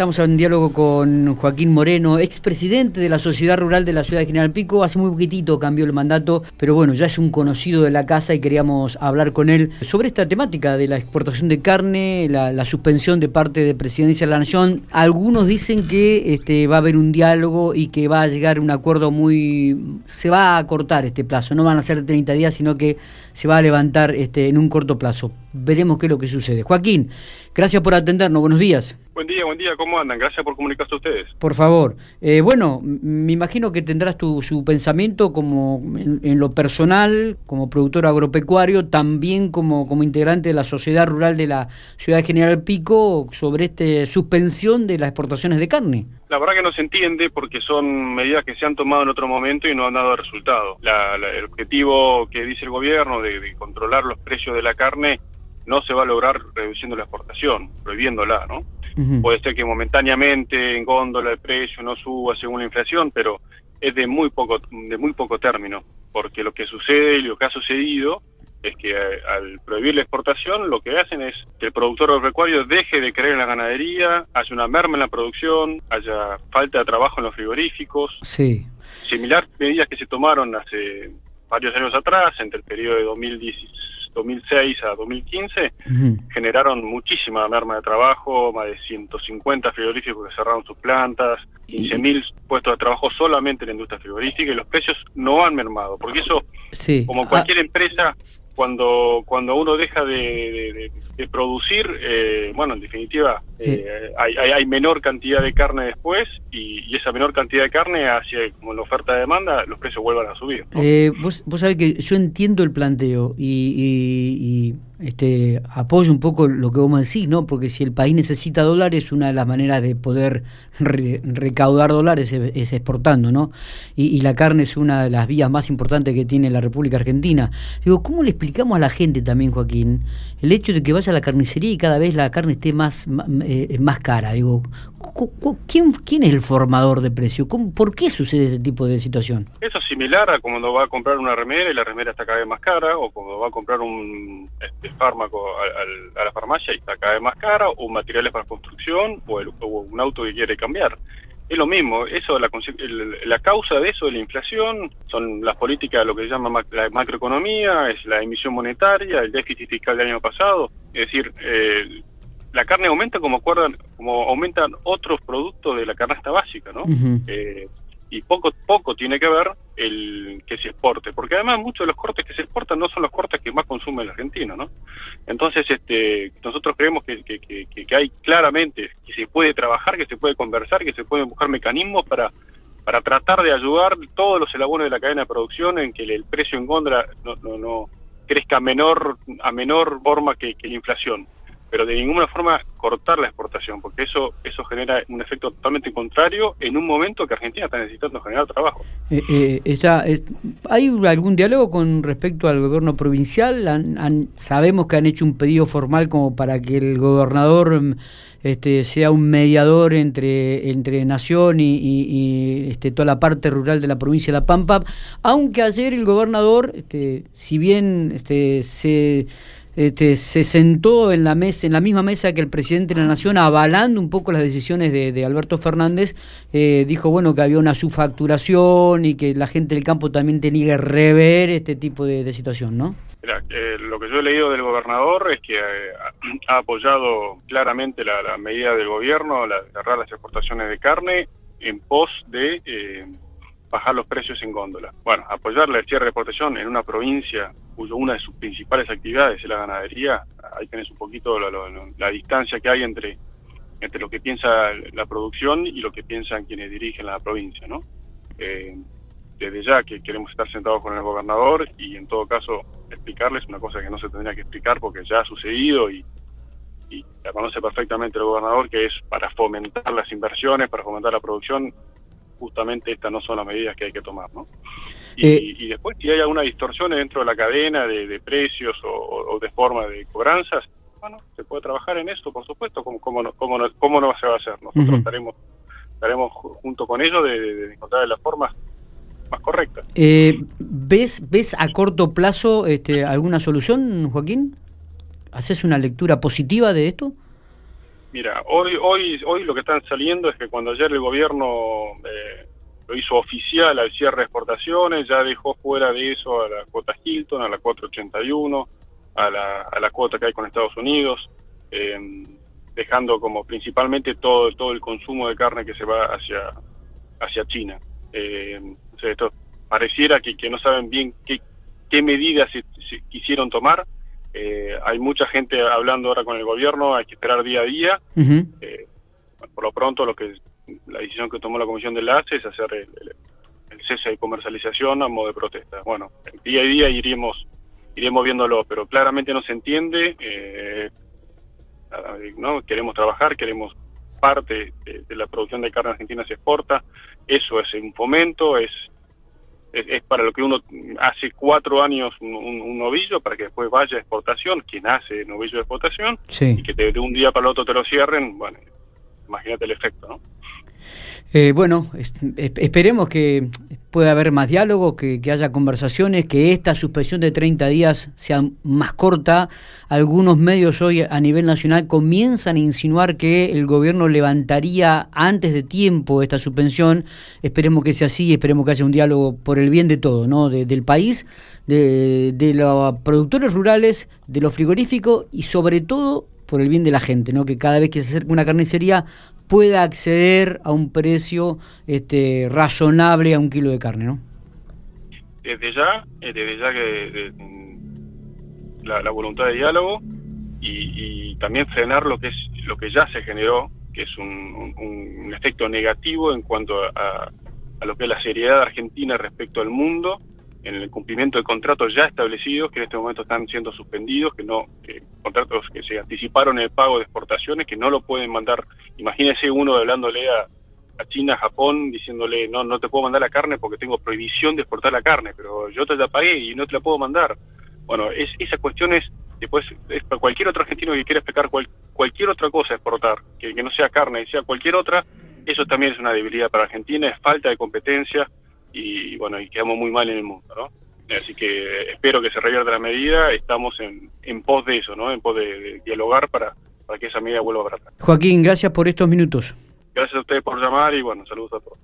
Estamos en diálogo con Joaquín Moreno, expresidente de la Sociedad Rural de la Ciudad de General Pico. Hace muy poquitito cambió el mandato, pero bueno, ya es un conocido de la casa y queríamos hablar con él sobre esta temática de la exportación de carne, la, suspensión de parte de Presidencia de la Nación. Algunos dicen que este, va a haber un diálogo y que va a llegar un acuerdo muy... se va a cortar este plazo, no van a ser 30 días, sino que se va a levantar este, en un corto plazo. Veremos qué es lo que sucede. Joaquín, gracias por atendernos, buenos días. Buen día, buen día, ¿cómo andan? Gracias por comunicarse a ustedes. Por favor. Eh, bueno, me imagino que tendrás tu, su pensamiento como en, lo personal, como productor agropecuario, también como, como integrante de la sociedad rural de la ciudad de General Pico sobre esta suspensión de las exportaciones de carne. La verdad que no se entiende porque son medidas que se han tomado en otro momento y no han dado resultado. el objetivo que dice el gobierno de controlar los precios de la carne no se va a lograr reduciendo la exportación, prohibiéndola, ¿no? Puede ser que momentáneamente en góndola el precio no suba según la inflación, pero es de muy poco de muy poco término, porque lo que sucede y lo que ha sucedido es que eh, al prohibir la exportación lo que hacen es que el productor agropecuario deje de creer en la ganadería, haya una merma en la producción, haya falta de trabajo en los frigoríficos. Sí. Similar medidas que se tomaron hace varios años atrás, entre el periodo de 2016 2006 a 2015 generaron muchísima merma de trabajo, más de 150 frigoríficos que cerraron sus plantas, 15.000 puestos de trabajo solamente en la industria frigorífica y los precios no han mermado, porque eso, como cualquier ah. empresa, cuando, cuando uno deja de, producir, eh, bueno, en definitiva, eh, hay, hay, menor cantidad de carne después y, esa menor cantidad de carne hacia como la oferta de demanda, los precios vuelvan a subir. Eh, vos, vos sabés que yo entiendo el planteo y este, apoyo un poco lo que vos me decís, ¿no? Porque si el país necesita dólares, una de las maneras de poder recaudar dólares es, exportando, ¿no? Y, la carne es una de las vías más importantes que tiene la República Argentina. Digo, ¿cómo le explicamos a la gente también, Joaquín, el hecho de que vaya a la carnicería y cada vez la carne esté más, eh, más cara? Digo, ¿quién, ¿quién es el formador de precio? ¿Por qué sucede ese tipo de situación? Eso es similar a cuando va a comprar una remera y la remera está cada vez más cara, o cuando va a comprar un... Este, fármaco a, la farmacia y está cada vez más cara, o materiales para construcción, o, un auto que quiere cambiar. Es lo mismo, eso la, la causa de eso de la inflación son las políticas, lo que se llama la macroeconomía, es la emisión monetaria, el déficit fiscal del año pasado. Es decir, eh, la carne aumenta como, acuerdan, como aumentan otros productos de la canasta básica, ¿no? y poco poco tiene que ver el que se exporte, porque además muchos de los cortes que se exportan no son los cortes que más consume el argentino, ¿no? Entonces, este, nosotros creemos que, que, que, hay claramente que se puede trabajar, que se puede conversar, que se pueden buscar mecanismos para para tratar de ayudar todos los elabones de la cadena de producción en que el, precio en Gondra no, no, no crezca a menor a menor forma que la inflación pero de ninguna forma cortar la exportación, porque eso eso genera un efecto totalmente contrario en un momento que Argentina está necesitando generar trabajo. Eh, eh, está, ¿Hay algún diálogo con respecto al gobierno provincial? sabemos que han hecho un pedido formal como para que el gobernador mm, este, sea un mediador entre, entre Nación y, y, este, toda la parte rural de la provincia de La Pampa, aunque ayer el gobernador, este, si bien este, se este, se sentó en la mesa, en la misma mesa que el presidente de la Nación, avalando un poco las decisiones de, Alberto Fernández, eh, dijo bueno que había una subfacturación y que la gente del campo también tenía que rever este tipo de, situación, ¿no? Eh, lo que yo he leído del gobernador es que eh, ha apoyado claramente la, medida del gobierno, la cerrar las exportaciones de carne en pos de bajar los precios en góndola. Bueno, apoyar el cierre de exportación en una provincia cuyo una de sus principales actividades es la ganadería, ahí tenés un poquito la, distancia que hay entre, entre lo que piensa la producción y lo que piensan quienes dirigen la provincia, ¿no? Eh, desde ya que queremos estar sentados con el gobernador y en todo caso explicarles una cosa que no se tendría que explicar porque ya ha sucedido y, y la conoce perfectamente el gobernador, que es para fomentar las inversiones, para fomentar la producción, justamente estas no son las medidas que hay que tomar, ¿no? Y, eh, después, si hay alguna distorsión dentro de la cadena de, precios o, de forma de cobranzas, bueno, se puede trabajar en eso, por supuesto, como, como, no, como, no, cómo no se va a hacer. Nosotros estaremos, estaremos junto con ellos de, encontrar las formas más correctas. Eh, ¿ves, ¿Ves a corto plazo este, alguna solución, Joaquín? ¿Haces una lectura positiva de esto? Mira, hoy, hoy, hoy lo que están saliendo es que cuando ayer el gobierno eh, lo hizo oficial al cierre de exportaciones, ya dejó fuera de eso a la cuota Hilton, a la cuota 81, a la, a la cuota que hay con Estados Unidos, eh, dejando como principalmente todo, todo el consumo de carne que se va hacia, hacia China. Eh, esto pareciera que, que no saben bien qué, qué medidas se, quisieron tomar. Eh, hay mucha gente hablando ahora con el gobierno, hay que esperar día a día. Eh, por lo pronto, lo que la decisión que tomó la Comisión de ACE es hacer el, cese de comercialización a modo de protesta. Bueno, día a día iremos iremos viéndolo, pero claramente no se entiende. Eh, ¿no? Queremos trabajar, queremos parte de, la producción de carne argentina se exporta. Eso es un fomento, es es, para lo que uno hace cuatro años un, novillo para que después vaya a exportación, quien hace novillo de exportación, y que de, un día para el otro te lo cierren, bueno, imagínate el efecto, ¿no? Eh, bueno, esperemos que pueda haber más diálogo, que, haya conversaciones, que esta suspensión de 30 días sea más corta. Algunos medios hoy a nivel nacional comienzan a insinuar que el gobierno levantaría antes de tiempo esta suspensión. Esperemos que sea así, esperemos que haya un diálogo por el bien de todo, ¿no? del país, de, de los productores rurales, de lo frigorífico y sobre todo por el bien de la gente, ¿no? Que cada vez que se acerca una carnicería pueda acceder a un precio este, razonable a un kilo de carne, ¿no? Desde ya, eh, desde ya que la, voluntad de diálogo y, también frenar lo que es lo que ya se generó, que es un, efecto negativo en cuanto a, a, lo que es la seriedad de Argentina respecto al mundo en el cumplimiento de contratos ya establecidos que en este momento están siendo suspendidos, que no contratos que se anticiparon el pago de exportaciones, que no lo pueden mandar. Imagínese uno hablándole a, China, Japón, diciéndole no no te puedo mandar la carne porque tengo prohibición de exportar la carne, pero yo te la pagué y no te la puedo mandar. Bueno, es, esa cuestión es después es para cualquier otro argentino que quiera explicar cualquier otra cosa exportar, que, que no sea carne, sea cualquier otra, eso también es una debilidad para Argentina, es falta de competencia y bueno, y quedamos muy mal en el mundo, ¿no? Así que espero que se revierta la medida, estamos en, en pos de eso, ¿no? En pos de, dialogar para, para que esa medida vuelva a tratar. Joaquín, gracias por estos minutos. Gracias a ustedes por llamar y bueno, saludos a todos.